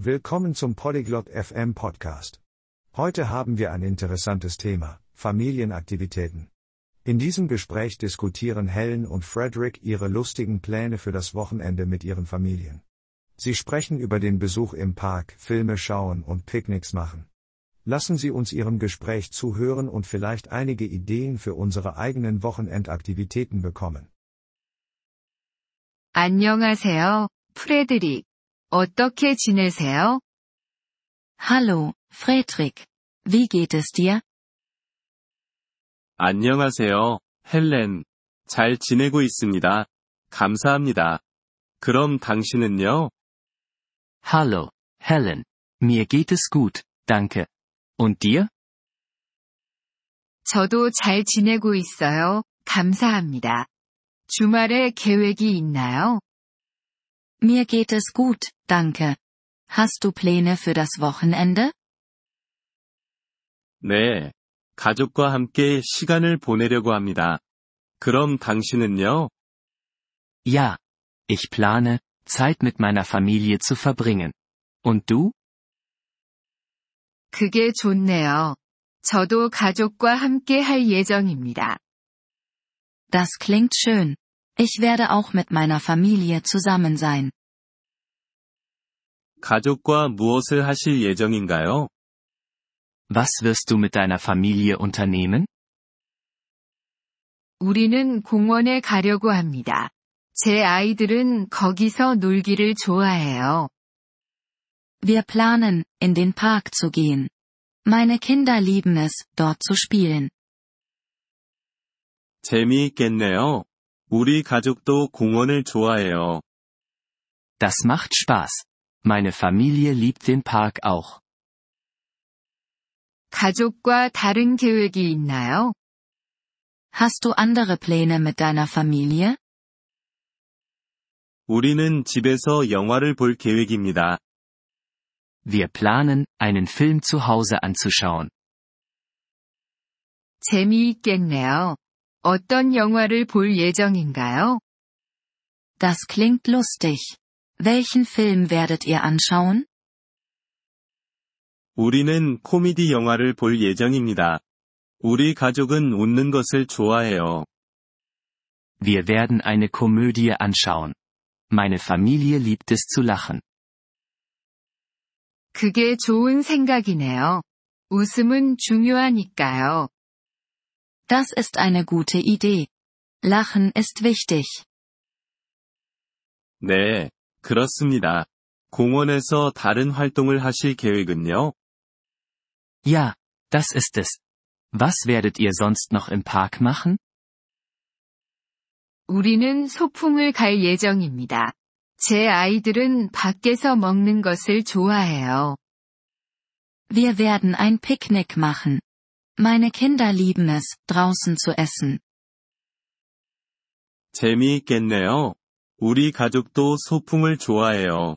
Willkommen zum Polyglot FM Podcast. Heute haben wir ein interessantes Thema, Familienaktivitäten. In diesem Gespräch diskutieren Helen und Frederick ihre lustigen Pläne für das Wochenende mit ihren Familien. Sie sprechen über den Besuch im Park, Filme schauen und Picknicks machen. Lassen Sie uns Ihrem Gespräch zuhören und vielleicht einige Ideen für unsere eigenen Wochenendaktivitäten bekommen. 안녕하세요, 프레드릭. 어떻게 지내세요? Hallo, Fredrik. Wie geht es dir? 안녕하세요, 헬렌. 잘 지내고 있습니다. 감사합니다. 그럼 당신은요? Hallo, Helen. Mir geht es gut, danke. Und dir? 저도 잘 지내고 있어요. 감사합니다. 주말에 계획이 있나요? Mir geht es gut, danke. Hast du Pläne für das Wochenende? 네. 가족과 함께 시간을 보내려고 합니다. 그럼 당신은요? Ja. Ich plane, Zeit mit meiner Familie zu verbringen. Und du? 그게 좋네요. 저도 가족과 함께 할 예정입니다. Das klingt schön. Ich werde auch mit meiner Familie zusammen sein. 가족과 무엇을 하실 예정인가요? Was wirst du mit deiner Familie unternehmen? 우리는 공원에 가려고 합니다. 제 아이들은 거기서 놀기를 좋아해요. Wir planen, in den Park zu gehen. Meine Kinder lieben es, dort zu spielen. 재미있겠네요. 우리 가족도 공원을 좋아해요. Das macht Spaß. Meine Familie liebt den Park auch. 가족과 다른 계획이 있나요? Hast du andere Pläne mit deiner Familie? 우리는 집에서 영화를 볼 계획입니다. Wir planen, einen Film zu Hause anzuschauen. 재미있겠네요. 어떤 영화를 볼 예정인가요? Das klingt lustig. Welchen Film werdet ihr anschauen? 우리는 코미디 영화를 볼 예정입니다. 우리 가족은 웃는 것을 좋아해요. Wir werden eine Komödie anschauen. Meine Familie liebt es zu lachen. 그게 좋은 생각이네요. 웃음은 중요하니까요. Das ist eine gute Idee. Lachen ist wichtig. 네, 그렇습니다. 공원에서 다른 활동을 하실 계획은요? Ja, das ist es. Was werdet ihr sonst noch im Park machen? 우리는 소풍을 갈 예정입니다. 제 아이들은 밖에서 먹는 것을 좋아해요. Wir werden ein Picknick machen. Meine Kinder lieben es, draußen zu essen. 재미있겠네요. 우리 가족도 소풍을 좋아해요.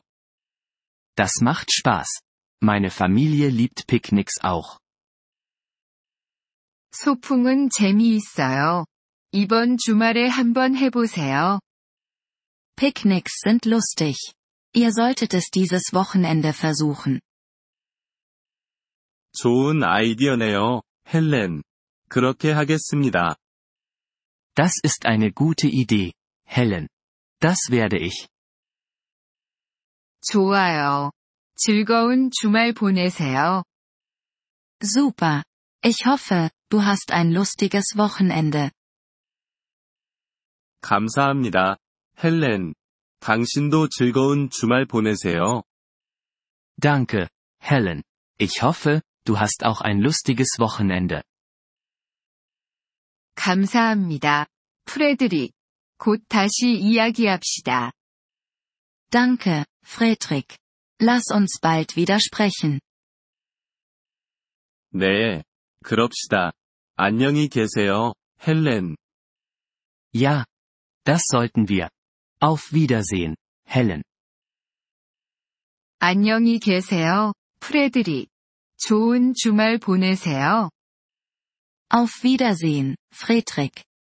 Das macht Spaß. Meine Familie liebt Picknicks auch. 소풍은 재미있어요. 이번 주말에 한번 해보세요. Picknicks sind lustig. Ihr solltet es dieses Wochenende versuchen. 좋은 아이디어네요, 헬렌. 그렇게 하겠습니다. Das ist eine gute Idee, Helen. Das werde ich. 좋아요. 즐거운 주말 보내세요. Super. Ich hoffe, du hast ein lustiges Wochenende. 감사합니다, 헬렌. 당신도 즐거운 주말 보내세요. Danke, Helen. Ich hoffe, du hast auch ein lustiges Wochenende. 감사합니다. 프레드릭. 곧 다시 이야기합시다. Danke, Fredrik. Lass uns bald wieder sprechen. 네, 그럽시다. 안녕히 계세요, 헬렌. Ja. Das sollten wir. Auf Wiedersehen, Helen. 안녕히 계세요, 프레드릭. 좋은 주말 보내세요. Auf Wiedersehen, Fredrik.